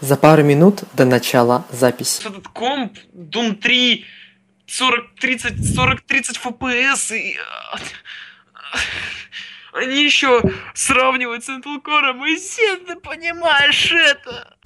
За пару минут до начала записи. Этот комп, Doom 3, 40, 30, 40, 30 FPS и... Они еще сравнивают с Intel Core, и все ты понимаешь это.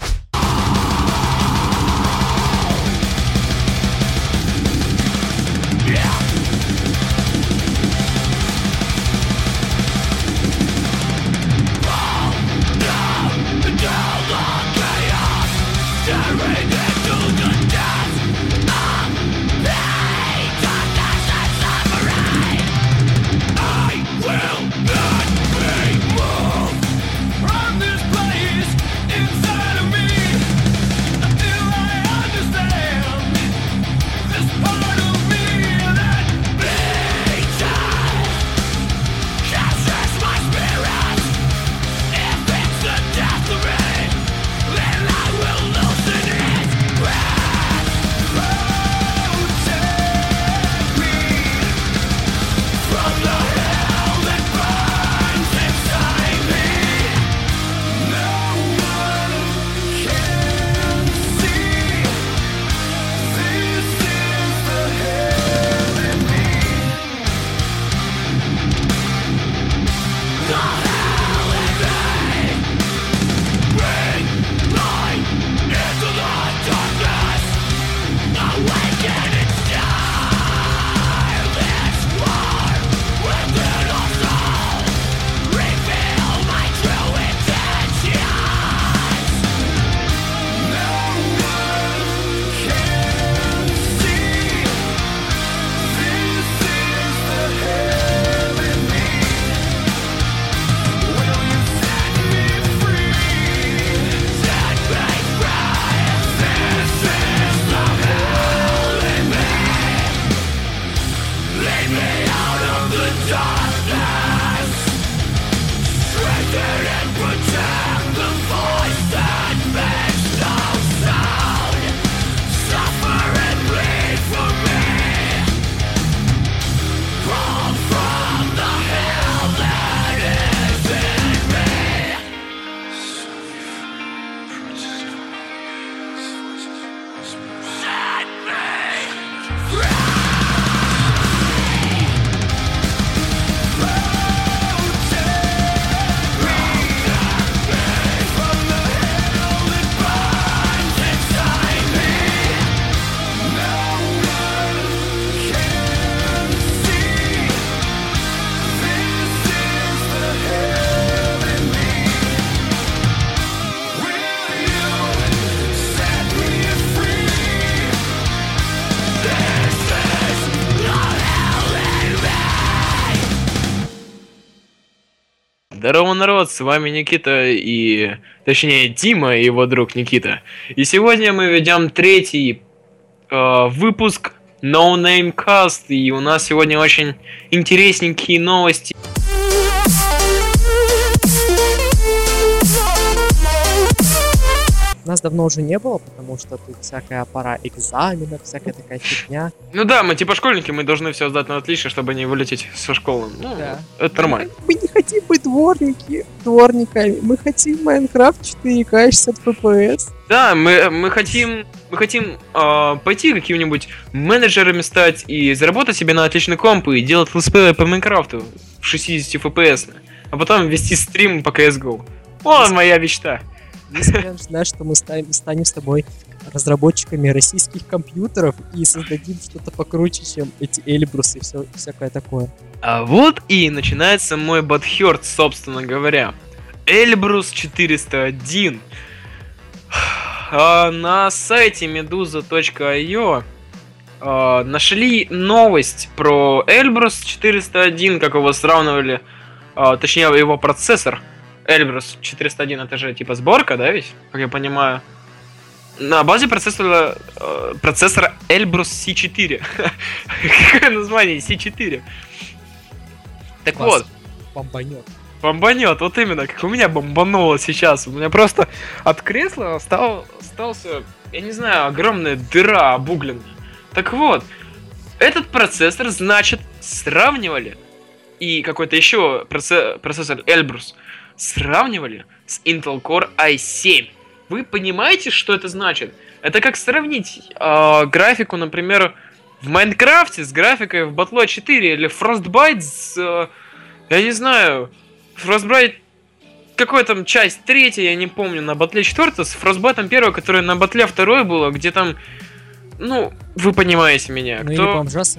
Здорово, народ, с вами Никита и... Точнее, Дима и его друг Никита. И сегодня мы ведем третий э, выпуск No Name Cast, и у нас сегодня очень интересненькие новости. Нас давно уже не было, потому что тут всякая пора экзаменов, всякая такая фигня. Ну да, мы типа школьники, мы должны все сдать на отлично, чтобы не вылететь со школы. Ну, да. это нормально. Мы, не хотим быть дворники, дворниками, мы хотим Майнкрафт 4К 60 FPS. Да, мы, мы хотим, мы хотим э, пойти какими-нибудь менеджерами стать и заработать себе на отличный комп и делать летсплеи по Майнкрафту в 60 FPS, а потом вести стрим по CSGO. О, моя мечта. Если знаешь, что мы станем, станем с тобой разработчиками российских компьютеров и создадим что-то покруче, чем эти Эльбрусы и все, всякое такое. А вот и начинается мой бадхерт, собственно говоря. Эльбрус 401. А, на сайте meduza.io а, нашли новость про Эльбрус 401, как его сравнивали, а, точнее его процессор – Эльбрус 401 это же типа сборка, да, ведь? Как я понимаю. На базе процессора, э, процессора Эльбрус C4. Какое название? C4. Так вот. Бомбанет. Бомбанет, вот именно, как у меня бомбануло сейчас. У меня просто от кресла стал, остался, я не знаю, огромная дыра обугленная. Так вот, этот процессор, значит, сравнивали и какой-то еще процессор Эльбрус сравнивали с Intel Core i7. Вы понимаете, что это значит? Это как сравнить э, графику, например, в Майнкрафте с графикой в Battle 4 или Frostbite с... Э, я не знаю... Frostbite какой там часть третья, я не помню, на батле 4 с Frostbite 1, которая на батле 2 было, где там... Ну, вы понимаете меня. Ну кто... или бомжа с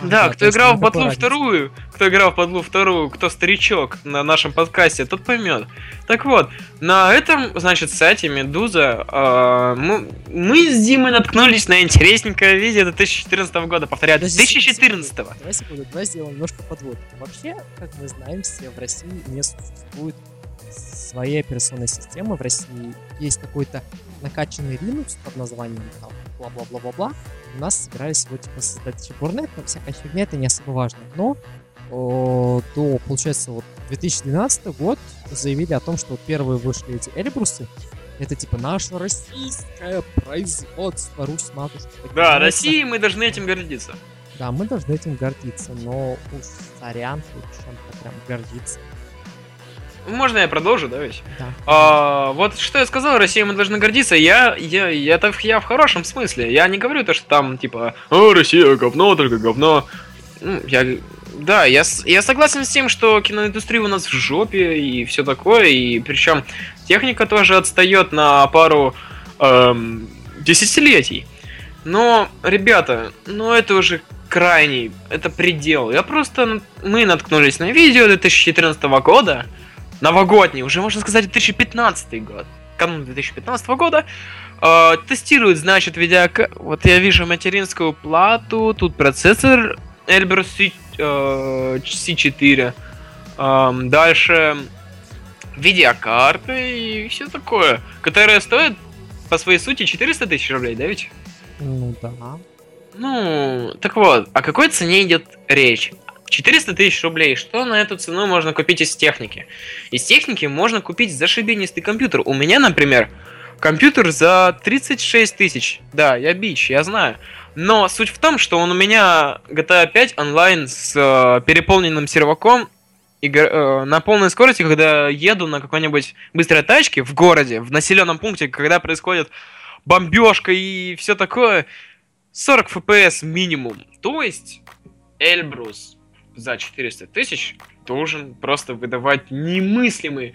да. Да, кто играл в батлу вторую, кто играл в батлу вторую, кто старичок на нашем подкасте, тот поймет. Так вот, на этом, значит, сайте Медуза э, мы, мы с Димой наткнулись на интересненькое видео 2014 года, повторяю, 2014. Давай секунду, давай сделаем немножко подводку. Вообще, как мы знаем, все в России не существует своей операционной системы. В России есть какой-то накачанный Linux под названием бла-бла-бла-бла-бла. У нас собирались его типа создать Burnet, но всякая фигня, это не особо важно. Но о, до, получается, вот 2012 год заявили о том, что первые вышли эти Эльбрусы. Это типа наше российское производство, Русь матушка. Да, России мы должны этим гордиться. Да, мы должны этим гордиться, но уж сорян, чем-то прям гордиться. Можно я продолжу, да, ведь? Да. А, вот что я сказал, Россия мы должны гордиться. Я, я, я, это я в хорошем смысле. Я не говорю то, что там типа, о, Россия говно, только говно. Ну, я, да, я, я согласен с тем, что киноиндустрия у нас в жопе и все такое, и причем техника тоже отстает на пару эм, десятилетий. Но, ребята, ну это уже крайний, это предел. Я просто, мы наткнулись на видео 2014 года, новогодний, уже можно сказать 2015 год, канун 2015 года, э, тестируют, значит, видео... Вот я вижу материнскую плату, тут процессор Elbrus C, э, C4, э, дальше видеокарты и все такое, которая стоит по своей сути 400 тысяч рублей, да ведь? Ну да. Ну, так вот, о какой цене идет речь? 400 тысяч рублей. Что на эту цену можно купить из техники? Из техники можно купить зашибенистый компьютер. У меня, например, компьютер за 36 тысяч. Да, я бич, я знаю. Но суть в том, что он у меня GTA 5 онлайн с э, переполненным серваком и, э, на полной скорости, когда еду на какой-нибудь быстрой тачке в городе, в населенном пункте, когда происходит бомбежка и все такое, 40 FPS минимум. То есть Эльбрус за 400 тысяч должен просто выдавать немыслимые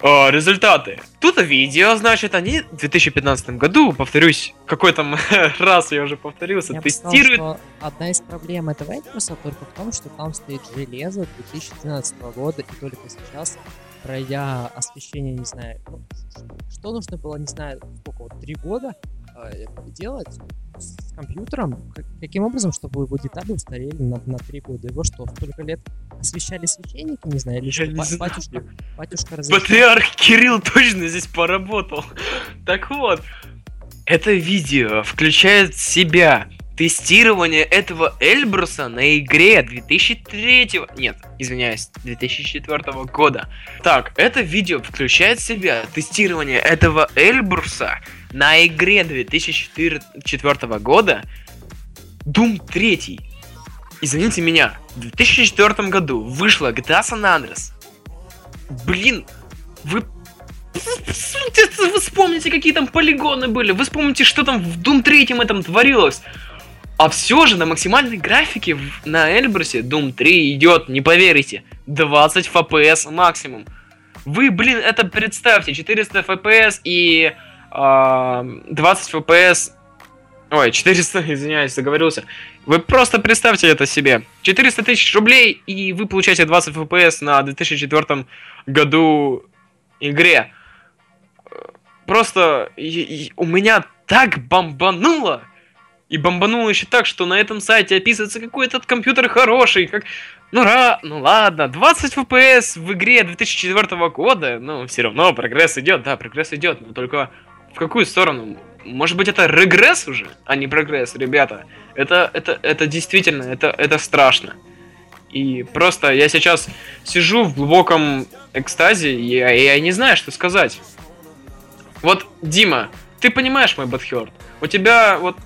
э, результаты. Тут видео, значит, они в 2015 году, повторюсь, какой там раз я уже повторился, я тестируют... Сказал, одна из проблем этого Эльбруса только в том, что там стоит железо 2012 года, и только сейчас, пройдя освещение, не знаю, ну, что нужно было, не знаю, сколько, вот, три года э, делать, с компьютером, каким образом, чтобы его детали устарели на, на 3 года? Его что, столько лет освещали священники, не знаю, или что, не знаю. батюшка, батюшка разрешал? Патриарх Кирилл точно здесь поработал. Так вот, это видео включает в себя тестирование этого Эльбруса на игре 2003... Нет, извиняюсь, 2004 года. Так, это видео включает в себя тестирование этого Эльбруса на игре 2004 года Doom 3. Извините меня, в 2004 году вышла GTA San Andreas. Блин, вы вы вспомните, какие там полигоны были, вы вспомните, что там в Doom 3 этом творилось. А все же на максимальной графике на Эльбрусе Doom 3 идет, не поверите, 20 FPS максимум. Вы, блин, это представьте, 400 FPS и 20 FPS... Ой, 400, извиняюсь, заговорился. Вы просто представьте это себе. 400 тысяч рублей, и вы получаете 20 FPS на 2004 году игре. Просто и, и, у меня так бомбануло. И бомбануло еще так, что на этом сайте описывается какой этот компьютер хороший, как... Ну, ра... ну ладно, 20 FPS в игре 2004 года, ну, все равно прогресс идет, да, прогресс идет, но только в какую сторону? Может быть, это регресс уже, а не прогресс, ребята. Это, это, это действительно, это, это страшно. И просто я сейчас сижу в глубоком экстазе, и я, я не знаю, что сказать. Вот, Дима, ты понимаешь мой бадхерт? У тебя вот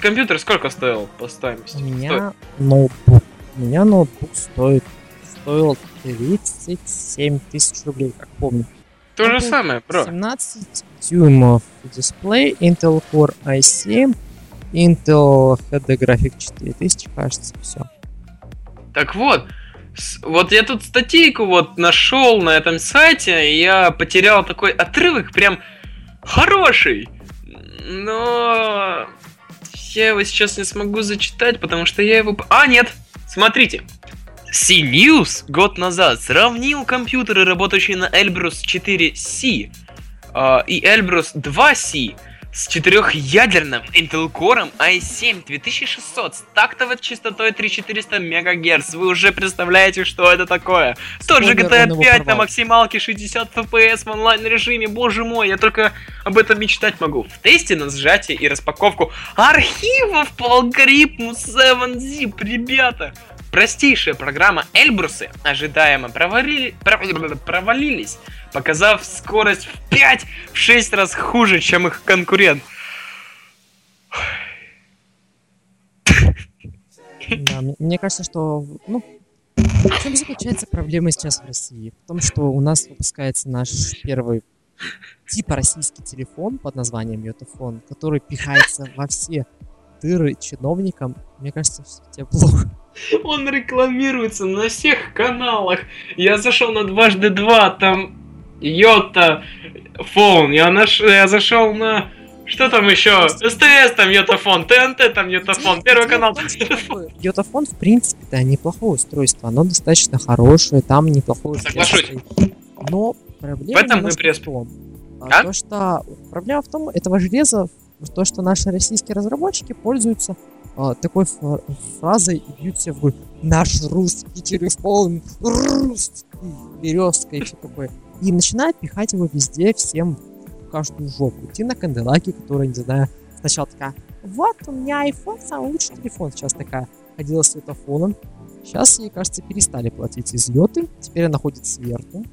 компьютер сколько стоил по стоимости? У меня ноутбук. У меня ноутбук стоит стоил 37 тысяч рублей, как помню. То же самое, бро. 17 дюймов дисплей, Intel Core i7, Intel HD Graphic 4000, кажется, все. Так вот, вот я тут статейку вот нашел на этом сайте, и я потерял такой отрывок, прям хороший. Но я его сейчас не смогу зачитать, потому что я его... А, нет! Смотрите. CNews год назад сравнил компьютеры, работающие на Elbrus 4C а, и Elbrus 2C с четырехъядерным Intel Core i7 2600 с тактовой частотой 3400 МГц. Вы уже представляете, что это такое? Тот же GTA он его 5 на максималке 60 FPS в онлайн режиме. Боже мой, я только об этом мечтать могу. В тесте на сжатие и распаковку архивов по алгоритму 7zip, ребята. Простейшая программа Эльбрусы ожидаемо провалили- пров- провалились, показав скорость в 5-6 раз хуже, чем их конкурент. Да, мне кажется, что, ну, в чем заключается проблема сейчас в России? В том, что у нас выпускается наш первый типа российский телефон под названием Йотафон, который пихается во все дыры чиновникам. Мне кажется, тебе плохо. Он рекламируется на всех каналах. Я зашел на дважды два, там Йота фон. Я, наш... я зашел на... Что там еще? СТС там Йотафон, ТНТ там Йотафон, Первый канал там Йотафон. Йотафон, в принципе, да, неплохое устройство. Оно достаточно хорошее, там неплохое Соглашусь. Но проблема В этом мы пресс- в том, А? а, то, что проблема в том, этого железа, то, что наши российские разработчики пользуются а, такой фра- фразой и бьют себя в грудь. Наш русский телефон, русский, березка и все такое. И начинают пихать его везде, всем в каждую жопу. Идти на канделаки, которая, не знаю, сначала такая, вот у меня iPhone, самый лучший телефон. Сейчас такая ходила с светофоном. Сейчас, ей кажется, перестали платить излеты. Теперь она ходит сверху.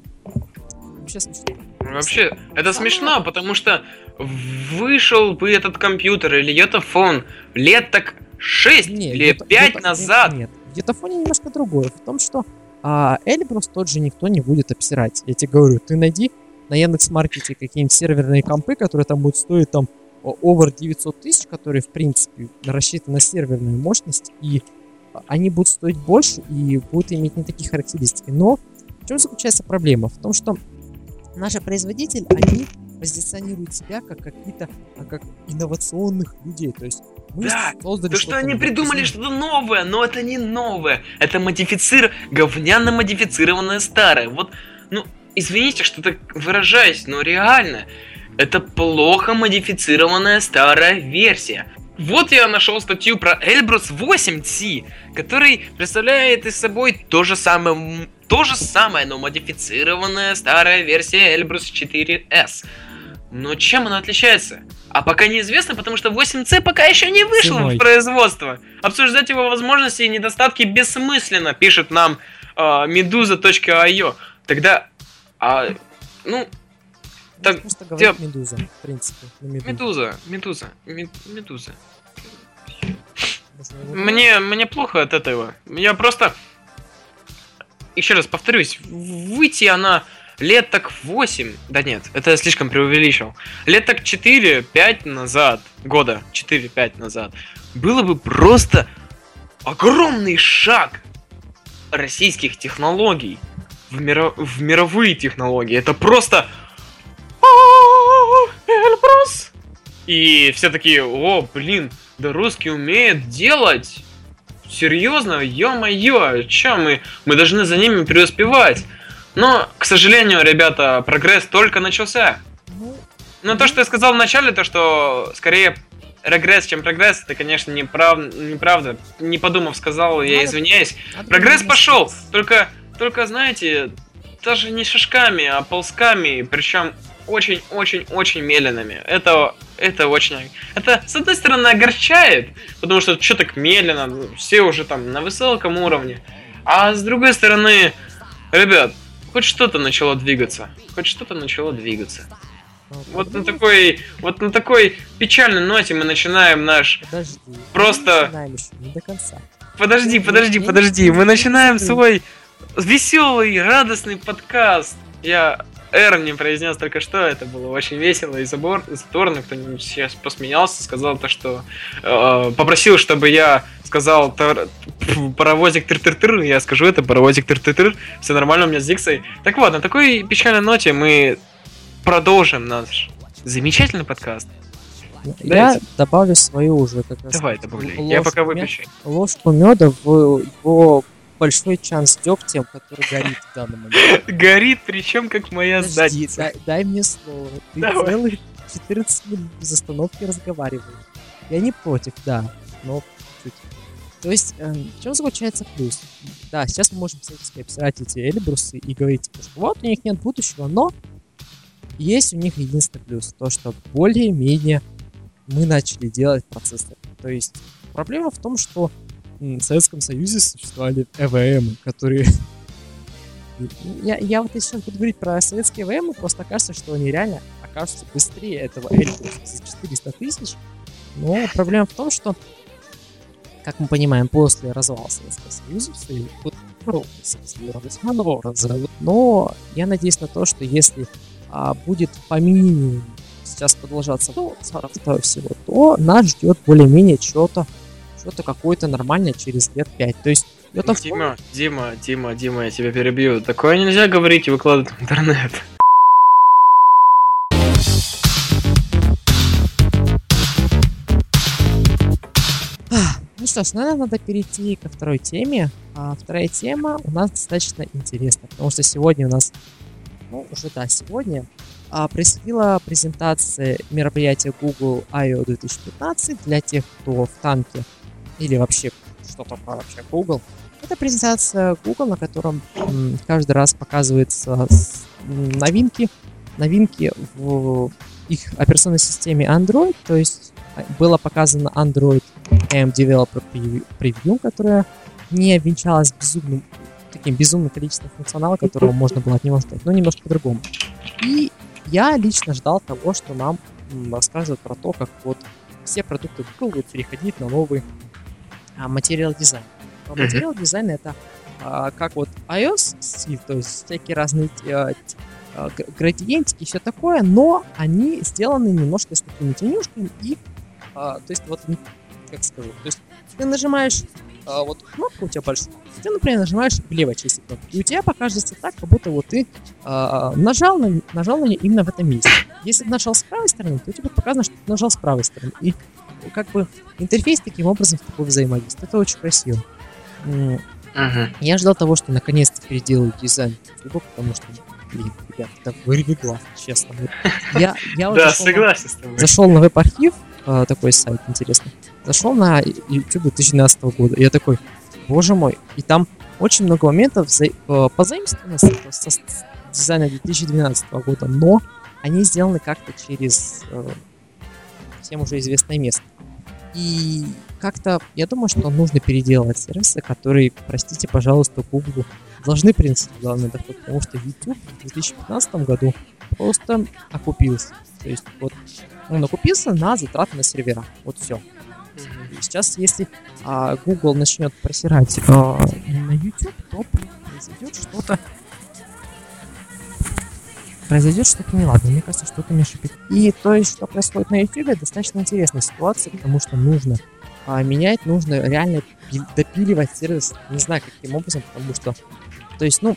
Вообще смешно. Вообще, это смешно, потому что вышел бы этот компьютер или Йотафон лет так 6 Не, или Йота- 5 Йота- назад. Нет, в Йотафоне немножко другое. В том, что а, Эльбрус тот же никто не будет обсирать. Я тебе говорю, ты найди на Яндекс.Маркете какие-нибудь серверные компы, которые там будут стоить там over 900 тысяч, которые, в принципе, рассчитаны на серверную мощность, и а, они будут стоить больше и будут иметь не такие характеристики. Но в чем заключается проблема? В том, что наши производители, они позиционируют себя как какие-то а, как инновационных людей. То есть мы Да, создали То, что они придумали что-то новое, но это не новое. Это модифицир... говняно модифицированное старое. Вот, ну, извините, что так выражаюсь, но реально, это плохо модифицированная старая версия. Вот я нашел статью про Эльбрус 8C, который представляет из собой то же самое, то же самое, но модифицированная старая версия Эльбрус 4S. Но чем она отличается? А пока неизвестно, потому что 8C пока еще не вышел Ценой. в производство. Обсуждать его возможности и недостатки бессмысленно, пишет нам э, meduza.io. Тогда, а, ну, так, просто говорить Медуза, в принципе. Медуза, Медуза, Мед- Медуза. Мне, мне плохо от этого. Я просто... Еще раз повторюсь, выйти она лет так 8, да нет, это я слишком преувеличил, лет так 4-5 назад, года 4-5 назад, было бы просто огромный шаг российских технологий в, миро- в мировые технологии. Это просто... «А, Эльбрус!» И все такие, о, блин, да русский умеет делать. Серьезно, ё-моё, чё мы? Мы должны за ними преуспевать. Но, к сожалению, ребята, прогресс только начался. Но то, что я сказал в начале, то, что скорее регресс, чем прогресс, это, конечно, неправ... неправда. Не подумав, сказал, я извиняюсь. Прогресс пошел, только, только, знаете, даже не шажками, а ползками, причем очень-очень-очень медленными. Это, это очень... Это, с одной стороны, огорчает, потому что что так медленно, ну, все уже там на высоком уровне. А с другой стороны, ребят, хоть что-то начало двигаться. Хоть что-то начало двигаться. Вот на такой, вот на такой печальной ноте мы начинаем наш Подожди. просто- не до конца. Подожди, подожди, подожди. Мы начинаем свой веселый, радостный подкаст. Я Не произнес только что, это было очень весело и забор, задорно, кто сейчас посмеялся, сказал то, что э, попросил, чтобы я сказал тар, паровозик тыр-тыр-тыр, я скажу это, паровозик тыр-тыр-тыр, все нормально у меня с дикцией. Так вот, на такой печальной ноте мы продолжим наш замечательный подкаст. Я Дайте. добавлю свою уже как раз. Давай, добавляй. Я пока выпущу. Ложку меда в его большой чан с дегтем, который горит в данный момент. Горит, причем как моя Подожди, задница. Дай, дай мне слово. Ты Давай. целых 14 минут без остановки разговариваешь. Я не против, да, но чуть. То есть, э, в чем заключается плюс? Да, сейчас мы можем всячески обсирать эти Эльбрусы и говорить, что вот у них нет будущего, но есть у них единственный плюс, то, что более-менее мы начали делать процессор. То есть проблема в том, что в Советском Союзе существовали ЭВМ, которые... я, я вот сейчас буду говорить про советские ЭВМ, просто кажется, что они реально окажутся быстрее этого Эльбруса за 400 тысяч. Но проблема в том, что, как мы понимаем, после развала Советского Союза, но я надеюсь на то, что если а, будет по минимуму сейчас продолжаться до 40 всего, то нас ждет более-менее что-то, что-то какое-то нормальное через лет 5. То есть это Дима. Дима, Дима, Дима, я тебя перебью. Такое нельзя говорить и выкладывать в интернет. Ну что ж, наверное, надо перейти ко второй теме. А вторая тема у нас достаточно интересна, потому что сегодня у нас, ну, уже да, сегодня а, происходила презентация мероприятия Google I.O. 2015 для тех, кто в танке или вообще что такое вообще Google. Это презентация Google, на котором каждый раз показываются новинки, новинки в их операционной системе Android, то есть а, было показано Android M Developer Preview, которая не обвенчалась безумным таким безумным количеством функционала, которого можно было от него ждать, но немножко по-другому. И я лично ждал того, что нам рассказывают про то, как вот все продукты Google будут переходить на новый материал дизайн. А материал дизайн это а, как вот iOS стиль, то есть всякие разные а, а, градиентики и все такое, но они сделаны немножко с такими тенюшками и, а, то есть вот, как скажу, то есть ты нажимаешь а, вот кнопку у тебя большую, ты, например, нажимаешь в левой части кнопки, и у тебя покажется так, как будто вот ты а, нажал, на, нажал на нее именно в этом месте. Если ты нажал с правой стороны, то у тебя показано, что ты нажал с правой стороны. И как бы интерфейс таким образом с тобой взаимодействует. Это очень красиво. Uh-huh. Я ждал того, что наконец-то переделают дизайн YouTube, потому что, блин, ребят, это вырви глаз, честно. Я, я да, согласен с тобой. Зашел на веб-архив, а, такой сайт интересный. Зашел на YouTube 2012 года, и я такой, боже мой, и там очень много моментов за, э, позаимствовано со, со дизайна 2012 года, но они сделаны как-то через э, всем уже известное место. И как-то, я думаю, что нужно переделывать сервисы, которые, простите, пожалуйста, Google должны принести главный доход, потому что YouTube в 2015 году просто окупился. То есть вот он окупился на затраты на сервера. Вот все. Сейчас, если а, Google начнет просирать а, на YouTube, то произойдет что-то произойдет что-то неладное. Мне кажется, что-то мне шипит. И то есть, что происходит на YouTube, достаточно интересная ситуация, потому что нужно а, менять, нужно реально допиливать сервис, не знаю каким образом, потому что, то есть, ну,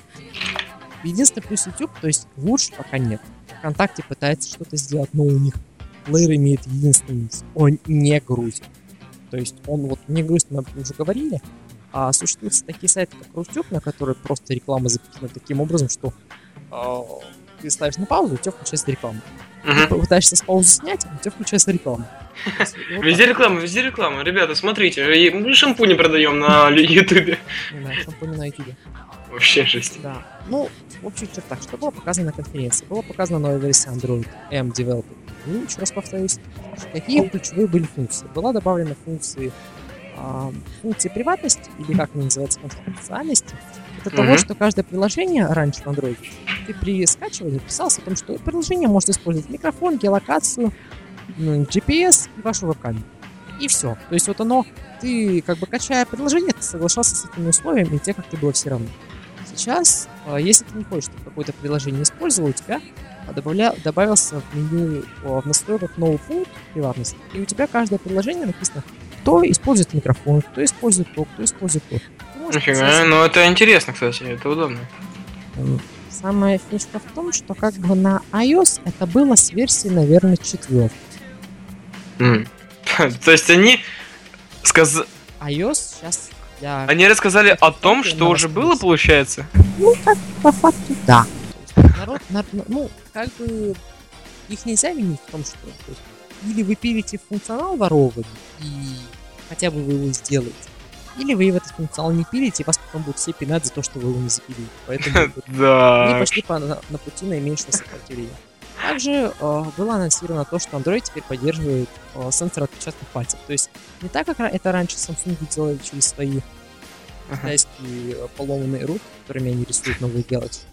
единственный плюс YouTube, то есть лучше пока нет. ВКонтакте пытается что-то сделать, но у них плеер имеет единственный минус. Он не грузит. То есть он вот не грузит, мы уже говорили, а существуют такие сайты, как Рутюб, на которые просто реклама запихана таким образом, что э, ты ставишь на паузу, у тебя включается реклама. Uh-huh. Ты пытаешься с паузы снять, у тебя включается реклама. Везде реклама, везде реклама. Ребята, смотрите, мы шампуни продаем на Ютубе. Да, шампуни на Ютубе. Вообще жесть. Да. Ну, в общих чертах, что было показано на конференции? Была показана новая версия Android M Developer. И еще раз повторюсь, какие ключевые были функции? Была добавлена функции э, функции приватности, или как она называется, конфиденциальности. Это того, что каждое приложение раньше в Android, ты при скачивании писался о том, что приложение может использовать микрофон, геолокацию, GPS и вашу веб-камеру. И все. То есть вот оно, ты как бы качая приложение, ты соглашался с этими условиями, и тебе как-то было все равно. сейчас, а, если ты не хочешь, чтобы какое-то приложение использовал, у тебя добавля... добавился в меню в настройках новый пункт приватности. И у тебя каждое приложение написано, кто использует микрофон, кто использует то, кто использует то. Нифига, ну это интересно, кстати, это удобно. Самая фишка в том, что как бы на iOS это было с версии, наверное, четвертой. Mm. То есть они сказ... iOS сейчас для... Они рассказали о том, что уже было, получается? Ну, как по факту, да. Народ, нар, ну, как бы их нельзя винить в том, что то есть, или вы пилите функционал ворованный, и хотя бы вы его сделаете, или вы в этот функционал не пилите, и вас потом будут все пинать за то, что вы его не запилили. Поэтому они пошли по, на, на пути наименьшего сопротивления. Также э, было анонсировано то, что Android теперь поддерживает э, сенсор отпечатков пальцев. То есть не так, как это раньше Samsung делали через свои китайские uh-huh. поломанные руки, которыми они рисуют новые галактики.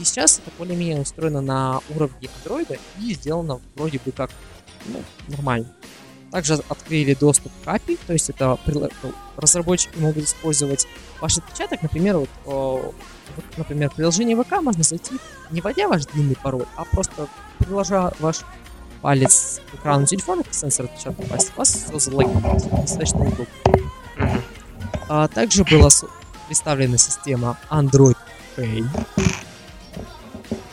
И сейчас это более-менее устроено на уровне Android и сделано вроде бы как ну, нормально. Также открыли доступ к API, то есть это разработчики могут использовать ваш отпечаток, например, вот, вот, например, приложение ВК можно зайти, не вводя ваш длинный пароль, а просто приложа ваш палец к экрану телефона, к сенсору отпечатка пальца, вас все залогинить. Достаточно удобно. А также была представлена система Android Pay.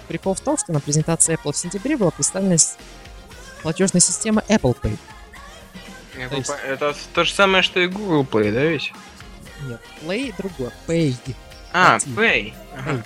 Прикол в том, что на презентации Apple в сентябре была представлена платежная система Apple Pay. То есть... Это то же самое, что и Google Play, да ведь? Нет, Play другое, Pay. А, Pay. Ага.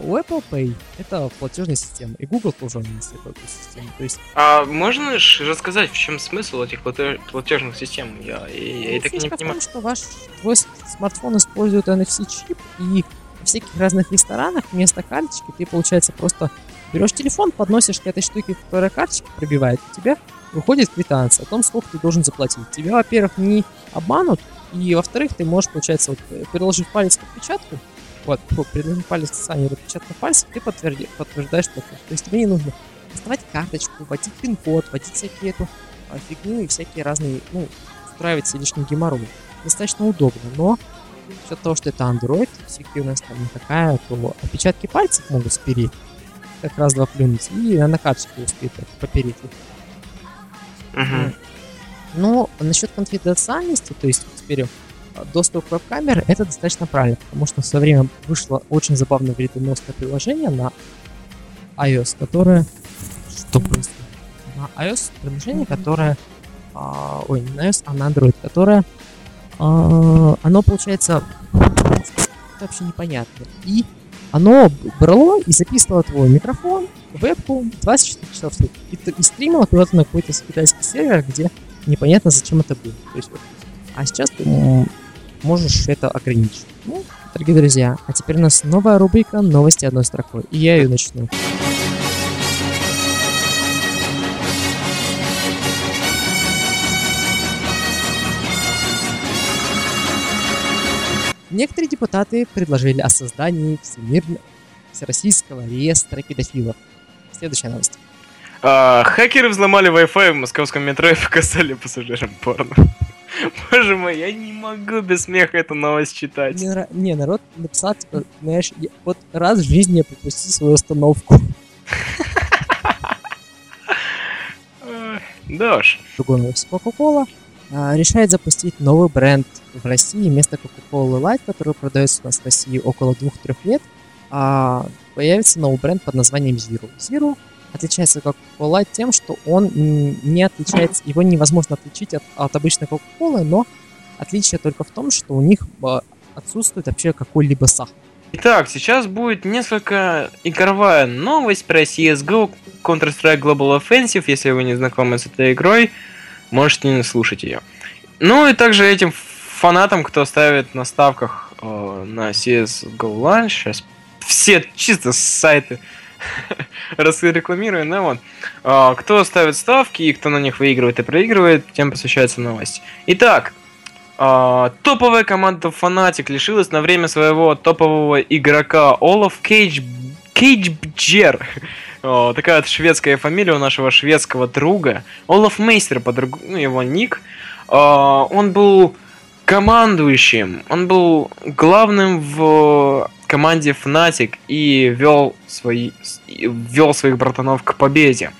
У Apple Pay это платежная система, и Google тоже есть эту систему. То есть... А можно же рассказать, в чем смысл этих платежных систем? Я, я, я так не понимаю. том, что ваш твой смартфон использует NFC-чип, и в всяких разных ресторанах вместо карточки ты, получается, просто берешь телефон, подносишь к этой штуке, которая карточка пробивает, у тебя выходит квитанция о том, сколько ты должен заплатить. Тебя, во-первых, не обманут, и, во-вторых, ты можешь, получается, вот, э, приложив палец к отпечатку, вот, приложив палец к сцене отпечатка пальца, ты подтверди, подтверждаешь платеж. То есть тебе не нужно доставать карточку, вводить пин-код, вводить всякие эту а, фигню и всякие разные, ну, устраивать себе лишний геморрой. Достаточно удобно, но за того, что это Android, эффективность там такая, то отпечатки пальцев могут спереть, как раз два плюнуть, и на карточке успеет попереть. Uh-huh. Но насчет конфиденциальности, то есть теперь а, доступ к веб-камере, это достаточно правильно, потому что в свое время вышло очень забавное вредоносное приложение на iOS, которое... Что происходит? На iOS приложение, которое... А, ой, не на iOS, а на Android, которое... А, оно, получается, вообще непонятно. И оно брало и записывало твой микрофон, вебку 24 часа в сутки. И, и стримило куда-то на какой-то китайский сервер, где непонятно, зачем это было. То есть, а сейчас ты можешь это ограничить. Ну, дорогие друзья, а теперь у нас новая рубрика «Новости одной строкой». И я ее начну. Некоторые депутаты предложили о создании всемирного всероссийского реестра педофилов. Следующая новость. А, хакеры взломали Wi-Fi в московском метро и показали пассажирам порно. Боже мой, я не могу без смеха эту новость читать. Не, не народ написал, типа, знаешь, я, вот раз в жизни я пропустил свою остановку. Да уж. Другой новость. Coca-Cola а, решает запустить новый бренд в России вместо Coca-Cola Light, который продается у нас в России около 2-3 лет. А, появится новый бренд под названием Zero. Zero отличается как Coca-Cola тем, что он не отличается, его невозможно отличить от, от обычной Coca-Cola, но отличие только в том, что у них а, отсутствует вообще какой-либо сахар. Итак, сейчас будет несколько игровая новость про CSGO Counter-Strike Global Offensive. Если вы не знакомы с этой игрой, можете не слушать ее. Ну и также этим фанатам, кто ставит на ставках э, на CSGO Launch, сейчас все чисто сайты рекламирую, да, вот. А, кто ставит ставки и кто на них выигрывает и проигрывает, тем посвящается новость. Итак, а, топовая команда Fnatic лишилась на время своего топового игрока Олаф Кейдж Кейджбджер. Такая вот шведская фамилия у нашего шведского друга. Олаф Мейстер, по друг... ну, его ник. А, он был командующим, он был главным в команде Fnatic и вел, свои, вел своих братанов к победе.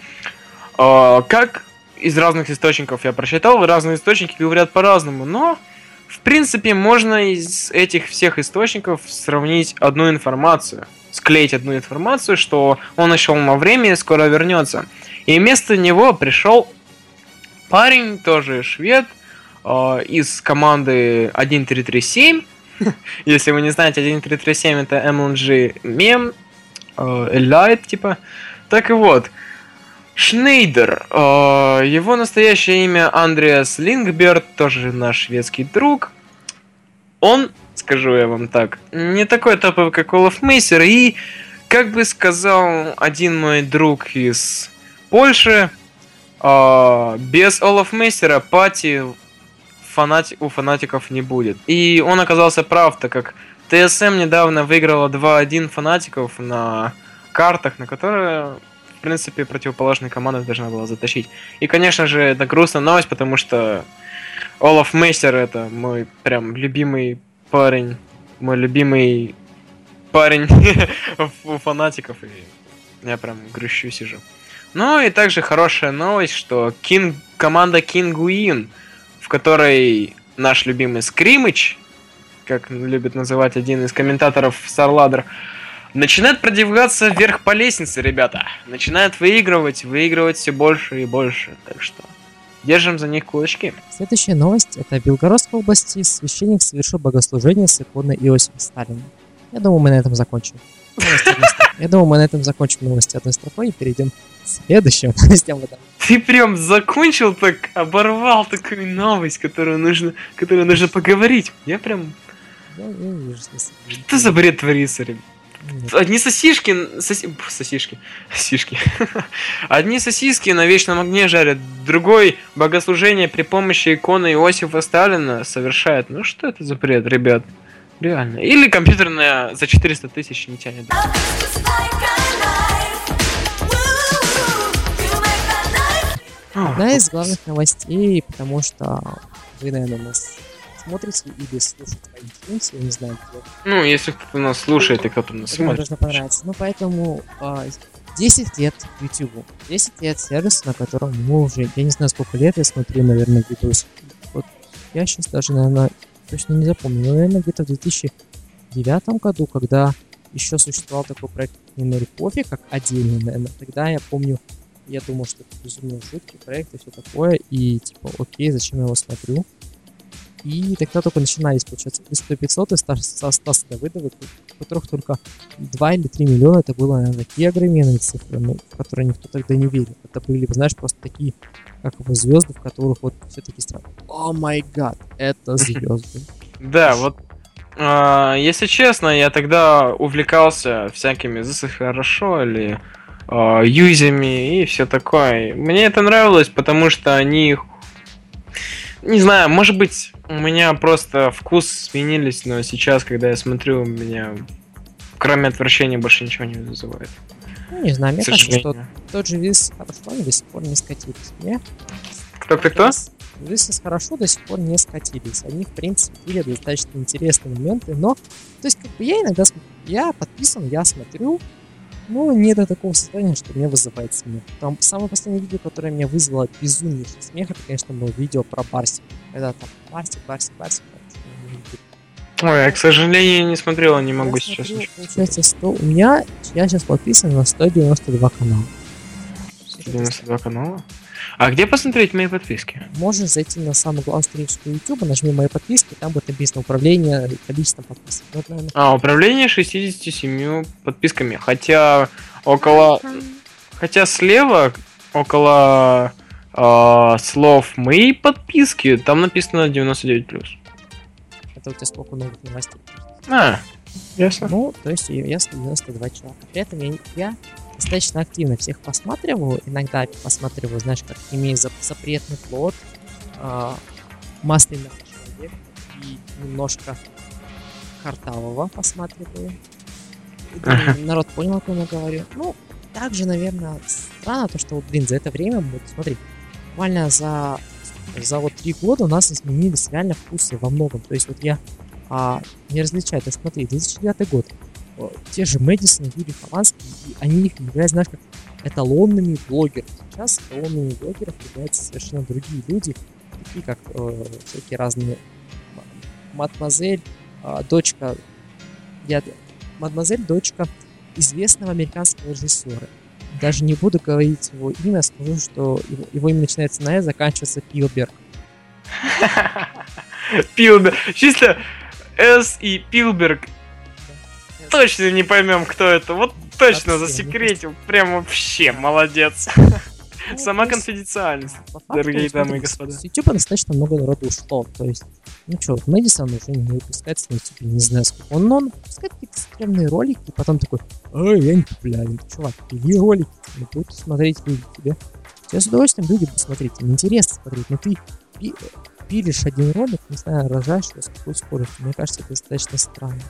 А, как из разных источников я прочитал, разные источники говорят по-разному, но в принципе можно из этих всех источников сравнить одну информацию, склеить одну информацию, что он нашел на время и скоро вернется. И вместо него пришел парень, тоже швед, э, из команды 1337. Если вы не знаете, 1337 это MLG мем, э, типа. Так и вот, Шнейдер. Э, его настоящее имя Андреас Лингберт, тоже наш шведский друг. Он, скажу я вам так, не такой топовый, как Олаф Мейсер, и, как бы сказал один мой друг из Польши, э, без Олаф Мейсера пати фанати... у фанатиков не будет. И он оказался прав, так как ТСМ недавно выиграла 2-1 фанатиков на картах, на которые в принципе, противоположная команда должна была затащить. И, конечно же, это грустная новость, потому что Олаф Мейстер это мой прям любимый парень, мой любимый парень у фанатиков, и я прям грущу сижу. Ну и также хорошая новость, что King, команда Win, в которой наш любимый Скримыч, как любит называть один из комментаторов Старладер, начинает продвигаться вверх по лестнице, ребята. Начинает выигрывать, выигрывать все больше и больше. Так что держим за них кулачки. Следующая новость. Это Белгородской области священник совершил богослужение с иконой Иосифа Сталина. Я думаю, мы на этом закончим. Я думаю, мы на этом закончим новости одной строкой и перейдем к следующим новостям. Ты прям закончил так, оборвал такую новость, которую нужно, которую нужно поговорить. Я прям... Я, я вижу, Что за бред творится, ребят? Одни сосишки, соси... сосишки, сосишки. Одни сосиски на вечном огне жарят, другой богослужение при помощи иконы Иосифа Сталина совершает. Ну что это за бред, ребят? Реально. Или компьютерная за 400 тысяч не тянет. Одна из главных новостей, потому что вы, наверное, нас смотрите или по iTunes, я не знаю, где. Ну, если кто-то нас слушает и кто-то нас смотрит. должно понравиться. Ну, поэтому а, 10 лет YouTube. 10 лет сервис, на котором мы уже, я не знаю, сколько лет я смотрю, наверное, видос. Вот я сейчас даже, наверное, точно не запомню, но, наверное, где-то в 2009 году, когда еще существовал такой проект Minori Coffee, как отдельный, наверное, тогда я помню, я думал, что это безумно жуткий проект и все такое, и типа, окей, зачем я его смотрю? И тогда только начинались, получается, из 100 500 и со Стаса Давыдова, у которых только 2 или 3 миллиона, это было, наверное, такие огроменные цифры, ну, в которые никто тогда не верил. Это были, знаешь, просто такие, как его звезды, в которых вот все-таки странно. О май гад, это звезды. Да, вот а, если честно, я тогда увлекался всякими «This хорошо» или э, юзями и все такое. Мне это нравилось, потому что они не знаю, может быть, у меня просто вкус сменились, но сейчас, когда я смотрю, у меня кроме отвращения больше ничего не вызывает. Ну, не знаю, мне кажется, что тот же вис хорошо, до сих пор не скатились. Мне Кто-кто-кто? Висы хорошо до сих пор не скатились. Они, в принципе, были достаточно интересные моменты, но... То есть, как бы я иногда... Я подписан, я смотрю, но не до такого состояния, что меня вызывает смех. Там самое последнее видео, которое меня вызвало безумнейший смех, это, конечно, было видео про Барсик. Когда там Барсик, Барсик, Барсик. Ой, я, к сожалению, не смотрел, не могу я сейчас смотрю, Получается, 100... у меня, я сейчас подписан на 192 канала. 192 канала? А где посмотреть мои подписки? Можешь зайти на самую главную страничку YouTube, нажми мои подписки, там будет написано управление количеством подписок. Вот, наверное... А, управление 67 подписками. Хотя около... Хотя слева, около э, слов мои подписки, там написано 99+. Это у тебя сколько новых новостей? А, ясно. Ну, то есть я 192 человека. При этом я, я достаточно активно всех посматриваю. Иногда посматриваю, знаешь, как имея запретный плод, э, масляный человек и немножко картавого посматриваю. Думаю, народ понял, о ком я говорю. Ну, также, наверное, странно то, что, блин, за это время, вот, смотри, буквально за, за вот три года у нас изменились реально вкусы во многом. То есть вот я а, не различаю, то есть смотри, 2009 год, те же Мэдисон Юрий Хованский, и они их являются, знаешь, как эталонными блогерами. Сейчас эталонными блогеров являются совершенно другие люди, такие как э, всякие разные мадемуазель, э, дочка, я, мадемуазель, дочка известного американского режиссера. Даже не буду говорить его имя, скажу, что его, его имя начинается на «э», заканчивается Пилберг. Пилберг. Чисто С и Пилберг. Точно не поймем, кто это. Вот точно засекретил. Прям вообще молодец. Ну, Сама конфиденциальность, дорогие дамы и господа. С YouTube достаточно много народу ушло. То есть, ну что, Мэдисон уже не выпускается на YouTube, не знаю сколько. Он, он выпускает какие-то стрёмные ролики, и потом такой, ой, я не популярен. Чувак, пили ролики, не будут смотреть люди тебе. Тебе с удовольствием люди будут смотреть, им интересно смотреть, но ты пи пилишь один ролик, не знаю, рожаешь его с какой скоростью. Мне кажется, это достаточно странно.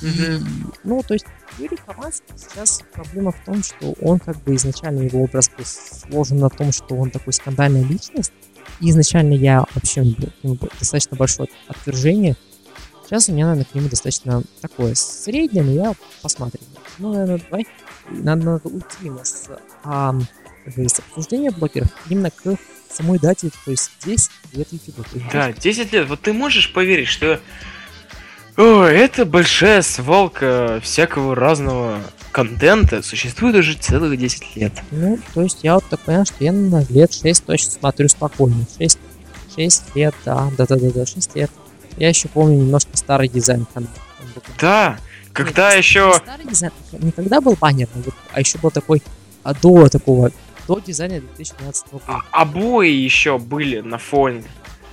Mm-hmm. Ну, то есть Юрий Хованский сейчас проблема в том, что он как бы изначально его образ был сложен на том, что он такой скандальная личность. И изначально я вообще ну, достаточно большое отвержение. Сейчас у меня, наверное, к нему достаточно такое среднее, но я посмотрю. Ну, наверное, давай. Надо, надо уйти у нас а, с обсуждения блогеров именно к самой дате, то есть 10 лет YouTube. Да, 10 лет. Вот ты можешь поверить, что о, это большая свалка всякого разного контента существует уже целых 10 лет. Ну, то есть я вот так понял, что я на лет 6 точно смотрю спокойно. 6, 6 лет, да, да-да-да, 6 лет. Я еще помню немножко старый дизайн канала. Да, когда Нет, еще... Старый дизайн, не когда был баннерный, а еще был такой, а до такого, до дизайна 2012 года. А, обои еще были на фоне.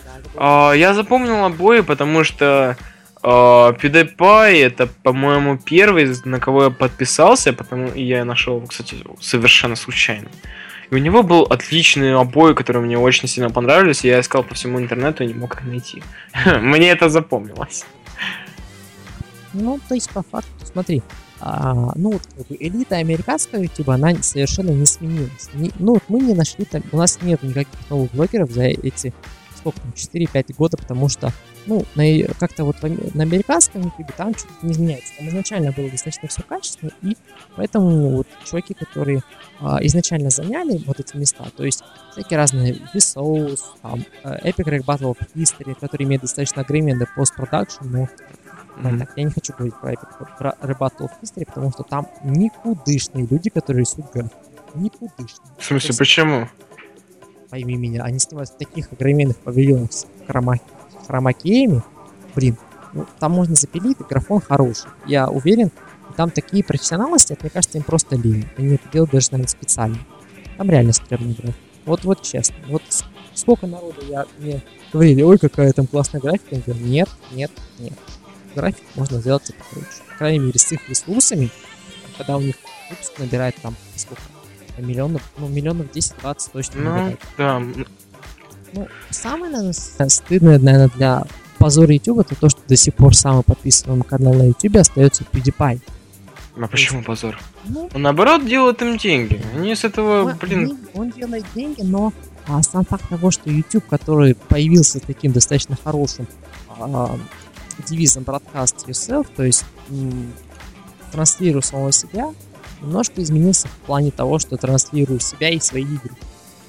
Да, а, я запомнил обои, потому что PewDiePie это, по-моему, первый, на кого я подписался, потому и я нашел, кстати, совершенно случайно. И у него был отличный обои, которые мне очень сильно понравились, и я искал по всему интернету и не мог их найти. мне это запомнилось. Ну, то есть, по факту, смотри, а, ну, вот, как элита американского YouTube, она совершенно не сменилась. Не, ну, вот мы не нашли там, у нас нет никаких новых блогеров за эти, сколько там, 4-5 года, потому что ну, на, как-то вот на американском YouTube там что-то не изменяется. Там изначально было достаточно все качественно, и поэтому вот чуваки, которые а, изначально заняли вот эти места, то есть всякие разные Vsauce, там, э, Epic Rap Battle of History, которые имеют достаточно агременты постпродакшн, но Mm-hmm. Так, я не хочу говорить про, про Rap Battle of History, потому что там никудышные люди, которые рисуют графики. Никудышные. В смысле, есть, почему? Пойми меня, они снимают в таких огроменных павильонах с хромахи хромакеями, блин, ну, там можно запилить, и графон хороший. Я уверен, там такие профессионалы сидят, мне кажется, им просто лень. Они это делают даже, наверное, специально. Там реально стрёмный граф. Вот, вот честно. Вот сколько народу я мне говорили, ой, какая там классная графика. Я говорю, нет, нет, нет. График можно сделать это круче. По крайней мере, с их ресурсами, когда у них выпуск набирает там сколько? Миллионов, ну, миллионов 10-20 точно ну, набирает. Да, ну, самое, наверное, стыдное, наверное, для позора YouTube это то, что до сих пор самый подписываемый канал на YouTube остается PewDiePie. А почему есть, позор? Ну, он наоборот делает им деньги. Они с этого, он, блин... Он делает деньги, но а, сам факт того, что YouTube, который появился таким достаточно хорошим а, девизом Broadcast Yourself, то есть м- транслирую самого себя, немножко изменился в плане того, что транслирую себя и свои игры.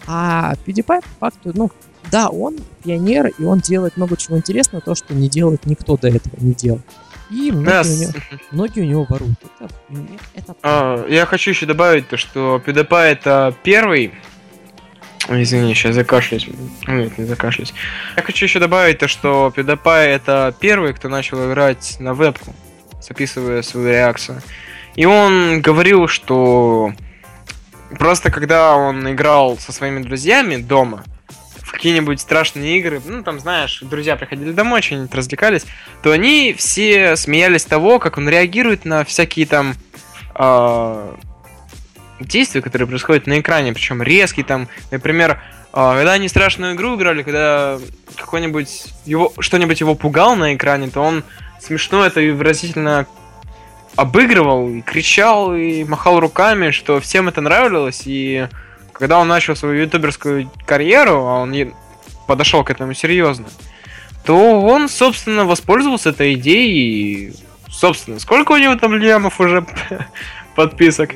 А PewDiePie, по факту, ну, да, он пионер, и он делает много чего интересного, то, что не делает никто до этого не делал. И многие, yes. у, него, многие у него воруют. Это, это... А, я хочу еще добавить то, что PewDiePie это первый Извини, сейчас закашляюсь. Нет, не закашляюсь. Я хочу еще добавить то, что PewDiePie это первый, кто начал играть на вебку, записывая свою реакцию. И он говорил, что просто когда он играл со своими друзьями дома, какие-нибудь страшные игры, ну, там, знаешь, друзья приходили домой, что-нибудь развлекались, то они все смеялись того, как он реагирует на всякие там э, действия, которые происходят на экране, причем резкие там, например, э, когда они страшную игру играли, когда какой-нибудь его что-нибудь его пугал на экране, то он смешно это и выразительно обыгрывал, и кричал, и махал руками, что всем это нравилось, и когда он начал свою ютуберскую карьеру, а он подошел к этому серьезно, то он, собственно, воспользовался этой идеей и собственно, сколько у него там лямов уже подписок?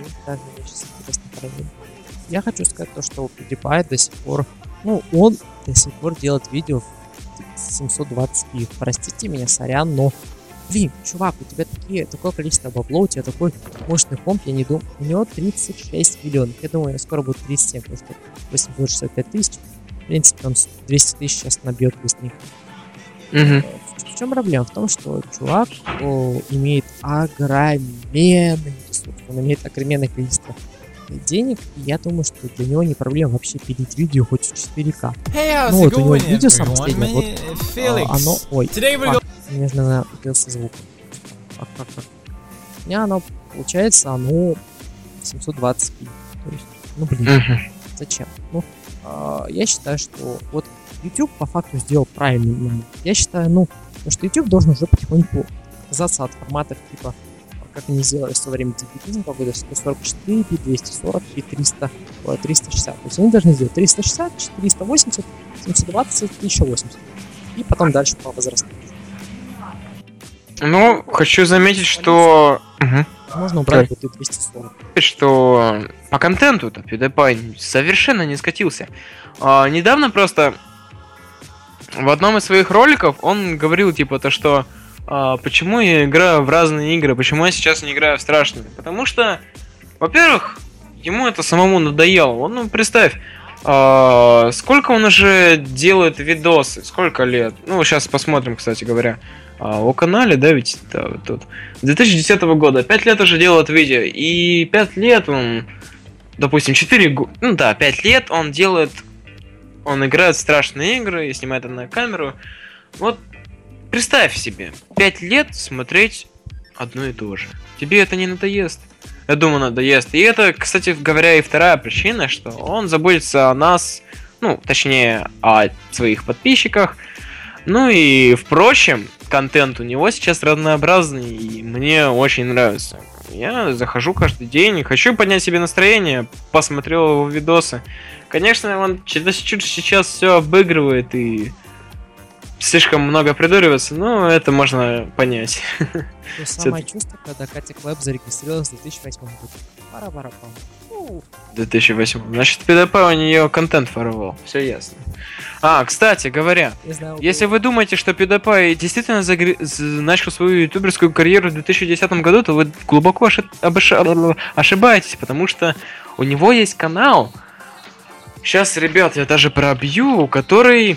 Проверю. Я хочу сказать то, что у PewDiePie до сих пор, ну, он до сих пор делает видео в 720p. Простите меня, сорян, но Блин, чувак, у тебя такие, такое количество бабло, у тебя такой мощный комп, я не думаю, у него 36 миллионов, я думаю, скоро будет 37, потому что 865 тысяч, в принципе, он 200 тысяч сейчас набьет быстренько. Мгм. В, в чем проблема? В том, что чувак о, имеет огроменный ресурс, он имеет огроменное количество денег, и я думаю, что для него не проблема вообще пилить видео хоть в 4К. Hey, Ну, вот у него видео самое последнее, вот, А, оно... Ой, Наверное, убился звук. У меня оно, получается, оно 720p. То есть, ну, блин, зачем? Ну, а, я считаю, что вот YouTube по факту сделал правильный. Я считаю, ну, то, что YouTube должен уже потихоньку отказаться от форматов типа как они сделали в свое время дебютизм погода 144 p 240 p 300 ой, 360 то есть они должны сделать 360 480 720 и еще 80 и потом дальше по возрасту Ну, хочу заметить, что... Можно убрать вот и 240 что по контенту-то PewDiePie совершенно не скатился. А, недавно просто в одном из своих роликов он говорил типа то, что а, почему я играю в разные игры, почему я сейчас не играю в страшные. Потому что, во-первых, ему это самому надоело. Он, ну, представь, а, сколько он уже делает видосы, сколько лет. Ну, сейчас посмотрим, кстати говоря. А, о канале, да, ведь да, вот тут. С 2010 года. 5 лет уже делает видео. И 5 лет он, допустим, 4 года, ну да, 5 лет он делает, он играет в страшные игры и снимает это на камеру. Вот представь себе, 5 лет смотреть одно и то же. Тебе это не надоест? Я думаю, надоест. И это, кстати говоря, и вторая причина, что он заботится о нас, ну, точнее, о своих подписчиках. Ну и, впрочем, контент у него сейчас разнообразный, и мне очень нравится. Я захожу каждый день, хочу поднять себе настроение, посмотрел его видосы. Конечно, он чуть сейчас все обыгрывает и слишком много придуривается, но это можно понять. то самое чувство когда Катя Клэп зарегистрировалась в 2008 году пара пара пам 2008. Значит, PDP у нее контент воровал. Все ясно. А, кстати говоря, знаю если вы думаете, что PewDiePie действительно загр- начал свою ютуберскую карьеру в 2010 году, то вы глубоко ошиб- обыш- ошибаетесь, потому что у него есть канал. Сейчас, ребят, я даже пробью, который...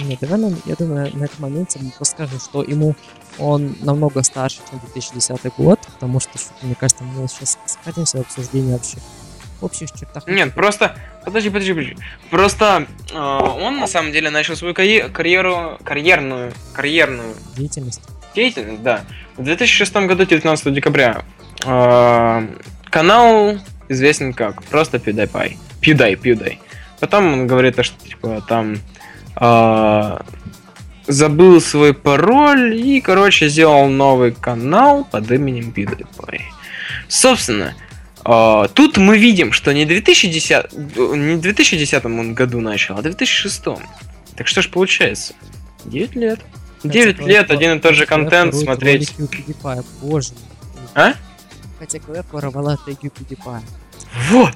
Нет, давай, нам- я думаю, на этом моменте мы просто скажем, что ему он намного старше, чем 2010 год, потому что, мне кажется, мы сейчас скатимся в обсуждение вообще общих чертах. Нет, просто... Подожди, подожди, подожди. Просто э, он на самом деле начал свою карье- карьеру... Карьерную... Карьерную деятельность. деятельность, да. В 2006 году, 19 декабря, э, канал известен как просто PewDiePie. PewDie, PewDie. Потом он говорит, что типа там э, забыл свой пароль и, короче, сделал новый канал под именем PewDiePie. Собственно, тут мы видим, что не 2010, не в 2010 он году начал, а в 2006. Так что ж получается? 9 лет. 9 Хотя лет, один и тот же контент смотреть. боже. А? Хотя Клэп воровала теги PewDiePie. Вот!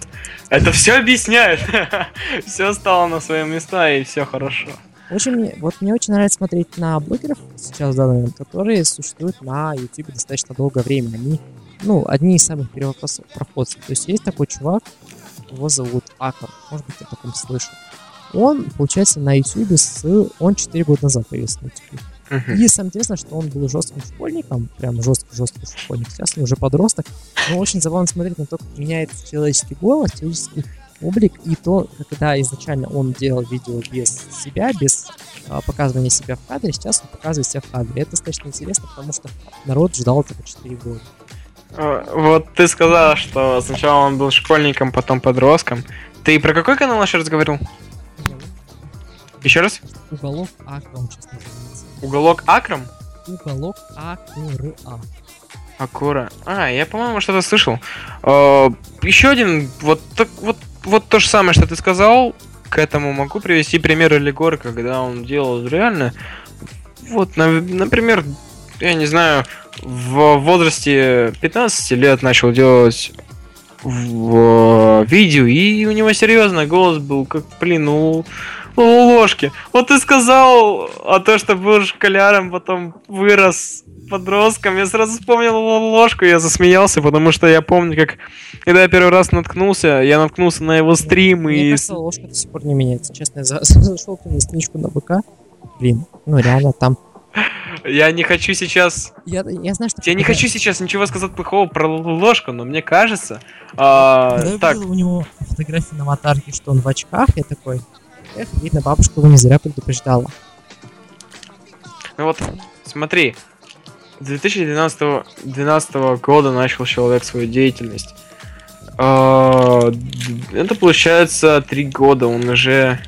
Это все объясняет. все стало на свои места и все хорошо. Очень мне, вот мне очень нравится смотреть на блогеров сейчас в данный момент, которые существуют на YouTube достаточно долгое время. Они, ну, одни из самых первопроходцев. То есть есть такой чувак, его зовут Акор, может быть, я о таком слышал. Он, получается, на YouTube с... Он 4 года назад появился на YouTube. Мгм. И самое интересное, что он был жестким школьником, прям жесткий-жесткий школьник. Сейчас он уже подросток. Но очень забавно смотреть на то, как меняется человеческий голос, человеческий облик, и то, когда изначально он делал видео без себя, без а, показывания себя в кадре, сейчас он показывает себя в кадре. Это достаточно интересно, потому что народ ждал этого 4 года. Э, Вот ты сказал, что сначала он был школьником, потом подростком. Ты про какой канал еще раз говорил? Еще раз? Уголок Акра он сейчас называется. Уголок Акрам? Уголок Акра. Акура. А, я, по-моему, что-то слышал. еще один, вот, так, вот, вот то же самое, что ты сказал, к этому могу привести пример Элигор, когда он делал реально, вот, на- например, я не знаю, в возрасте 15 лет начал делать в видео, и у него серьезно голос был, как, блин, ну, у ложки. Вот ты сказал, а то, что был школяром, потом вырос подростком, я сразу вспомнил ложку, я засмеялся, потому что я помню, как когда я первый раз наткнулся, я наткнулся на его стрим Мне и... кажется, ложка до сих пор не меняется. Честно, я за- зашел на страничку на БК. Блин, ну реально там. Я не хочу сейчас... Я, я знаю, что... Я не хочу сейчас ничего сказать плохого про ложку, но мне кажется... а, Когда я так, у него фотографии на аватарке, что он в очках, я такой, эх, видно, бабушка его не зря предупреждала. ну вот, смотри. С 2012 12 года начал человек свою деятельность. А, Это получается три года, он уже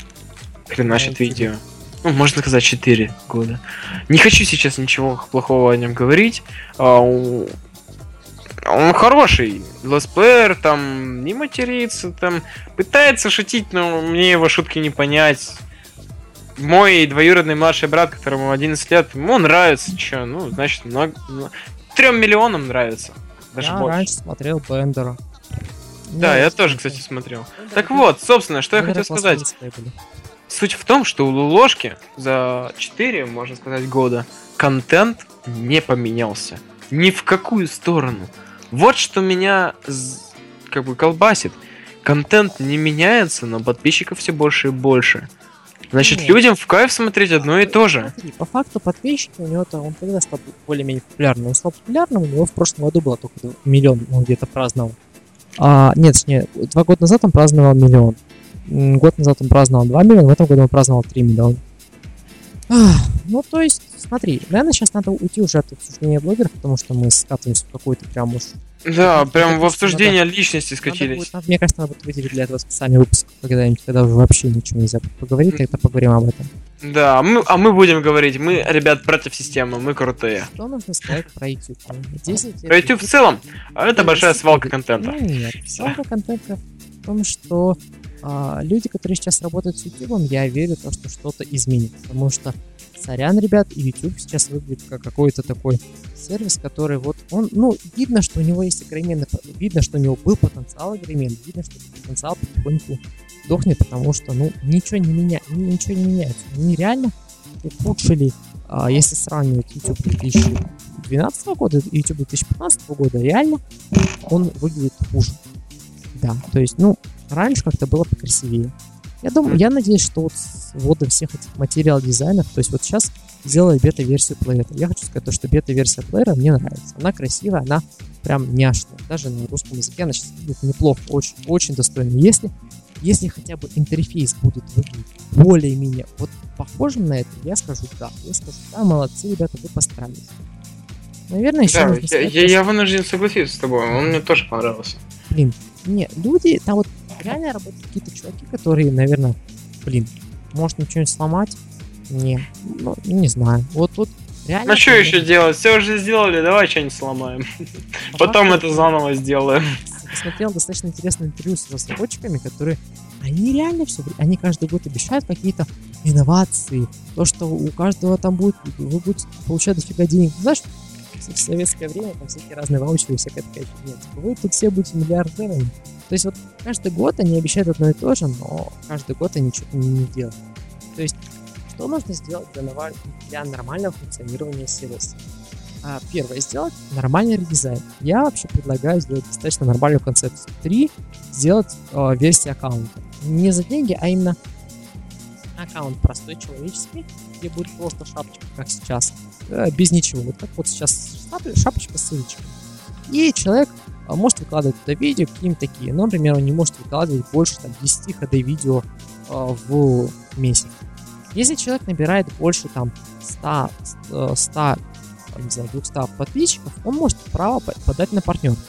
хреначит видео. Ну, можно сказать, 4 года. Не хочу сейчас ничего плохого о нем говорить. А, Он хороший. Летсплеер, там, не матерится, там, пытается шутить, но мне его шутки не понять. Мой двоюродный младший брат, которому 11 лет, ему нравится, чё, ну, значит, много... Трем миллионам нравится. Даже я больше. раньше смотрел Бендера. Да, Ну, я тоже, кстати, смотрел. Бендер Так вот, собственно, что я Бендера хотел сказать. Суть в том, что у ложки за 4, можно сказать, года контент не поменялся. Ни в какую сторону. Вот что меня как бы колбасит. Контент не меняется, но подписчиков все больше и больше. Значит, Нет. людям в кайф смотреть одно и то же. Смотри, по факту подписчики у него-то, он когда стал более-менее популярным? Он стал популярным, у него в прошлом году было только миллион, он где-то праздновал. А, нет, точнее, два года назад он праздновал миллион. Год назад он праздновал 2 миллиона, в этом году он праздновал 3 миллиона. Ах, ну, то есть, смотри, наверное, сейчас надо уйти уже от обсуждения блогеров, потому что мы скатываемся в какой-то прям уж... Да, Ну, прям в обсуждение личности Надо скатились. будет- надо- мне кажется, надо будет выделить для этого специальный выпуск когда-нибудь, когда уже вообще ничего нельзя поговорить, тогда поговорим об этом. Да, а мы, а мы будем говорить, мы, ребят, против системы, мы крутые. Что нужно сказать про YouTube? 10 Про YouTube в целом, а это большая свалка контента. Ну нет, свалка контента в том, что а, люди, которые сейчас работают с YouTube, я верю, то, что что-то изменится. Потому что, сорян, ребят, YouTube сейчас выглядит как какой-то такой сервис, который вот он, ну, видно, что у него есть огроменный, видно, что у него был потенциал огроменный, видно, что потенциал потихоньку дохнет, потому что, ну, ничего не меняется, ничего не меняется. Они реально ухудшили, а, если сравнивать YouTube 2012 года и YouTube 2015 года, реально он выглядит хуже. Да, то есть, ну, раньше как-то было покрасивее. Я думаю, я надеюсь, что вот с вводом всех этих материал дизайнов, то есть вот сейчас сделали бета-версию плеера. Я хочу сказать, то, что бета-версия плеера мне нравится. Она красивая, она прям няшная. Даже на русском языке она сейчас выглядит неплохо, очень, очень достойно. Если, если хотя бы интерфейс будет выглядеть более-менее вот похожим на это, я скажу да. Я скажу да, молодцы, ребята, вы постарались. Наверное, еще Да, нужно я, сказать, я, я вынужден согласиться с тобой, он мне тоже понравился. блин, не, люди, там вот реально работают какие-то чуваки, которые, наверное, блин, может ничего не сломать? Не, ну, не знаю. Вот тут реально... Ну что еще делать? Все уже сделали, давай что-нибудь сломаем. по Потом это заново сделаем. Посмотрел достаточно интересное интервью с разработчиками, которые, они реально все, они каждый год обещают какие-то инновации, то, что у каждого там будет, вы будете получать дофига денег. Знаешь, в советское время там всякие разные ваучеры и всякая такая фигня. Типа, вы тут все будете миллиардерами. То есть вот каждый год они обещают одно и то же, но каждый год они что-то не, не делают. То есть что нужно сделать для, нова- для нормального функционирования сервиса? А, первое, сделать нормальный редизайн. Я вообще предлагаю сделать достаточно нормальную концепцию. Три, сделать э, версию аккаунта. Не за деньги, а именно аккаунт простой, человеческий, где будет просто шапочка, как сейчас, э, без ничего. Вот как вот сейчас шап- шапочка с ссылочкой. И человек э, может выкладывать туда видео, какие-нибудь такие. Но, например, он не может выкладывать больше там, 10 HD видео э, в месяц. Если человек набирает больше там 100, э, 100 не знаю, 200 подписчиков, он может право по- подать на партнерку.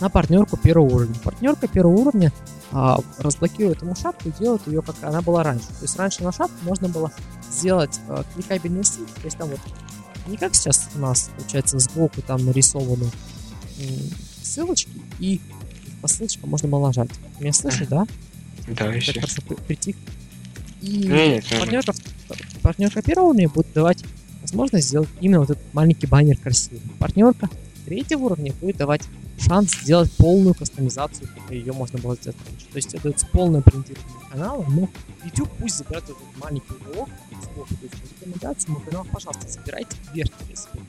На партнерку первого уровня. Партнерка первого уровня а, разблокирует ему шапку и делает ее, как она была раньше. То есть раньше на шапку можно было сделать а, кликабельный стиль, то есть там вот не как сейчас у нас, получается, сбоку там нарисованы ссылочки, и по ссылочкам можно было нажать. Меня слышишь, да? Да, еще. хорошо при- притих. И нет, партнерка, партнерка первого уровня будет давать возможность сделать именно вот этот маленький баннер красивым. Партнерка третьего уровня будет давать шанс сделать полную кастомизацию, как ее можно было сделать раньше. То есть это дается полное брендирование канала, но YouTube пусть забирает этот маленький уголок, сколько, то есть рекомендации, мой канал, пожалуйста, забирайте верхний аспект.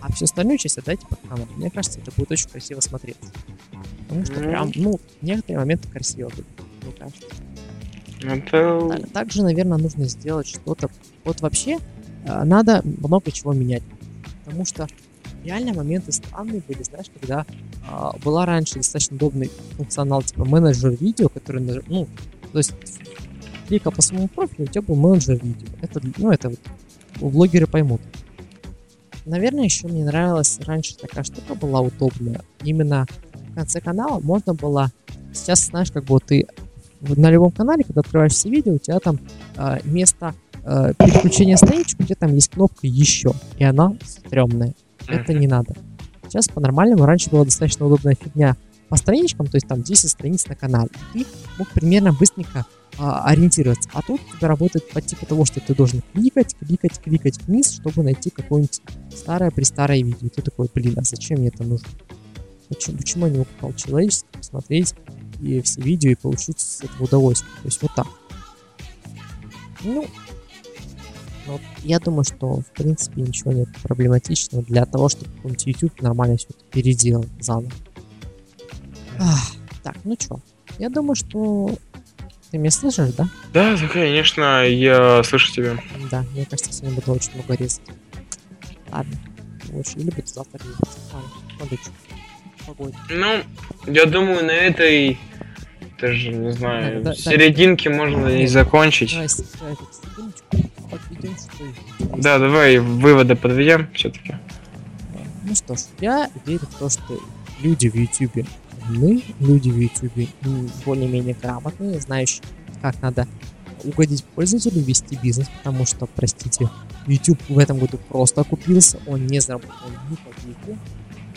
А всю остальную часть отдайте под канал. Мне кажется, это будет очень красиво смотреться. Потому что прям, ну, некоторые моменты красиво будут, мне кажется. Это... Также, наверное, нужно сделать что-то. Вот вообще э, надо много чего менять. Потому что реально моменты странные были, знаешь, когда э, была раньше достаточно удобный функционал типа менеджер видео, который, ну, то есть клика по своему профилю, у тебя был менеджер видео. Это, ну, это вот блогеры поймут. Наверное, еще мне нравилась раньше такая штука была удобная. Именно в конце канала можно было... Сейчас, знаешь, как бы ты на любом канале, когда открываешь все видео, у тебя там э, вместо э, переключения страничек, у тебя там есть кнопка «Еще», и она стрёмная. Это не надо. Сейчас по-нормальному, раньше была достаточно удобная фигня по страничкам, то есть там 10 страниц на канале. Ты мог примерно быстренько а, ориентироваться. А тут у тебя работает по типу того, что ты должен кликать, кликать, кликать вниз, чтобы найти какое-нибудь старое-престарое видео. Ты такой, блин, а зачем мне это нужно? Почему, почему я не мог человечески посмотреть и все видео и получить с этого удовольствие. То есть вот так. Ну, вот я думаю, что в принципе ничего нет проблематичного для того, чтобы какой-нибудь YouTube нормально все это переделал заново. Ах, так, ну чё, я думаю, что ты меня слышишь, да? Да, конечно, я слышу тебя. Да, мне кажется, сегодня буду очень много резать. Ладно, лучше или буду завтра резать. Ладно, что? Ну, я думаю, на этой, даже не знаю, да, да, серединке да. можно и закончить. Да, давай выводы подведем все-таки. Ну что ж, я верю в то, что люди в YouTube мы, люди в YouTube более-менее грамотные, знающие, как надо угодить пользователю, вести бизнес, потому что, простите, YouTube в этом году просто окупился, он не заработал ни копейки,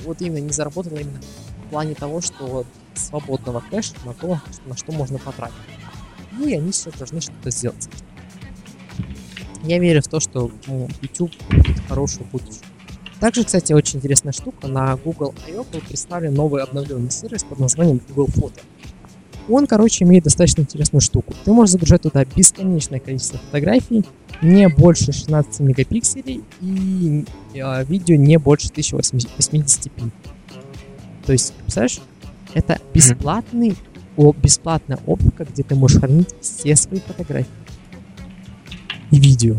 вот именно не заработал именно в плане того, что свободного кэша на то, на что можно потратить. И они сейчас должны что-то сделать. Я верю в то, что ну, YouTube будет хорошее будущее. Также, кстати, очень интересная штука. На Google I.O. был представлен новый обновленный сервис под названием Google Photo. Он, короче, имеет достаточно интересную штуку. Ты можешь загружать туда бесконечное количество фотографий, не больше 16 мегапикселей и э, видео не больше 1080p. То есть, представляешь, это бесплатный, о, бесплатная оптика, где ты можешь хранить все свои фотографии и видео.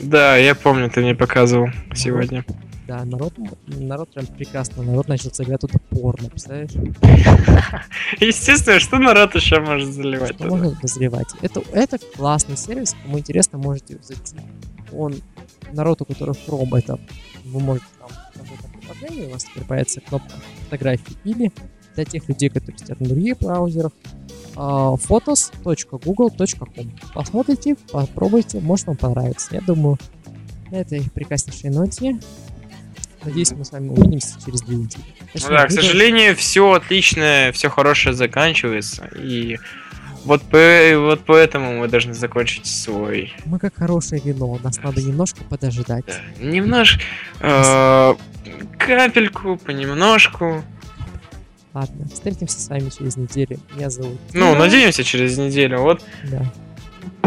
Да, я помню, ты мне показывал сегодня. Да, народ, народ прям прекрасно. Народ начал заливать туда порно, представляешь? Естественно, что народ еще может заливать? Что можно заливать? Это, это классный сервис, кому интересно, можете зайти. Он, народ, у которого Chrome, это вы можете там в этом приложении, у вас теперь появится кнопка фотографии, или для тех людей, которые сидят на других браузерах, photos.google.com. Посмотрите, попробуйте, может вам понравится. Я думаю, на этой прекраснейшей ноте Надеюсь, мы с вами увидимся через две недели. ну да, к сожалению, все отличное, все хорошее заканчивается. И вот, по, вот поэтому мы должны закончить свой. Мы как хорошее вино, нас надо немножко подождать. Да, немножко. Э, капельку, понемножку. Ладно, встретимся с вами через неделю. Меня зовут. Ну, надеемся через неделю. Вот. Да.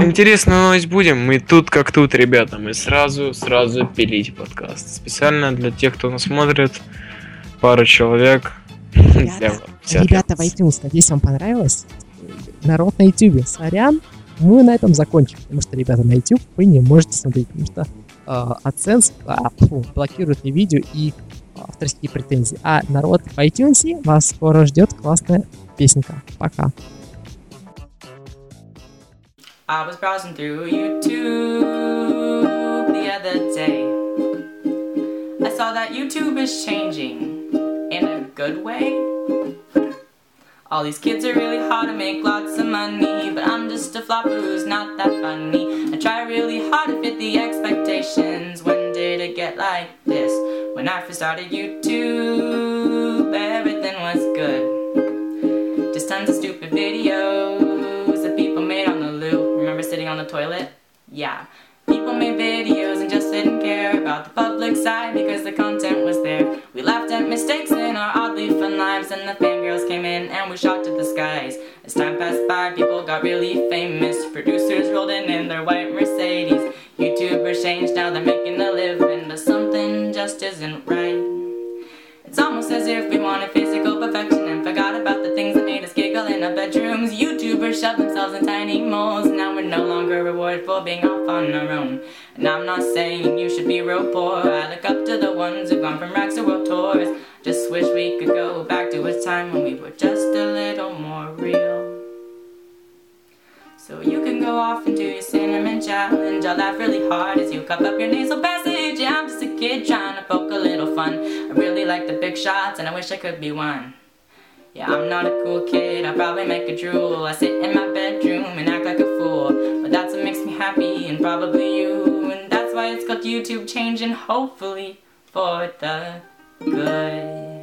Интересную новость будем. Мы тут как тут, ребята. Мы сразу, сразу пилить подкаст. Специально для тех, кто нас смотрит. Пару человек. Ребята, ребята в iTunes, надеюсь, вам понравилось. Народ на YouTube, сорян. Мы на этом закончим. Потому что, ребята, на YouTube вы не можете смотреть. Потому что э, AdSense а, фу, блокирует мне видео и авторские претензии. А народ в iTunes вас скоро ждет классная песенка. Пока. I was browsing through YouTube the other day. I saw that YouTube is changing in a good way. All these kids are really hard to make lots of money, but I'm just a flopper who's not that funny. I try really hard to fit the expectations. When did it get like I started YouTube, everything was good. Just tons of stupid videos that people made on the loo. Remember sitting on the toilet? Yeah. People made videos and just didn't care about the public side because the content was there. We laughed at mistakes in our oddly fun lives, and the fangirls came in and we shot to the skies. As time passed by, people got really famous. Producers rolled in in their white Mercedes. YouTubers changed, now they're Shove themselves in tiny molds. Now we're no longer rewarded for being off on our own. And I'm not saying you should be real poor. I look up to the ones who've gone from racks to world tours. Just wish we could go back to a time when we were just a little more real. So you can go off and do your cinnamon challenge. I'll laugh really hard as you cup up your nasal passage. Yeah, I'm just a kid trying to poke a little fun. I really like the big shots and I wish I could be one. Yeah, I'm not a cool kid, I probably make a drool. I sit in my bedroom and act like a fool. But that's what makes me happy and probably you. And that's why it's called YouTube changing, hopefully for the good.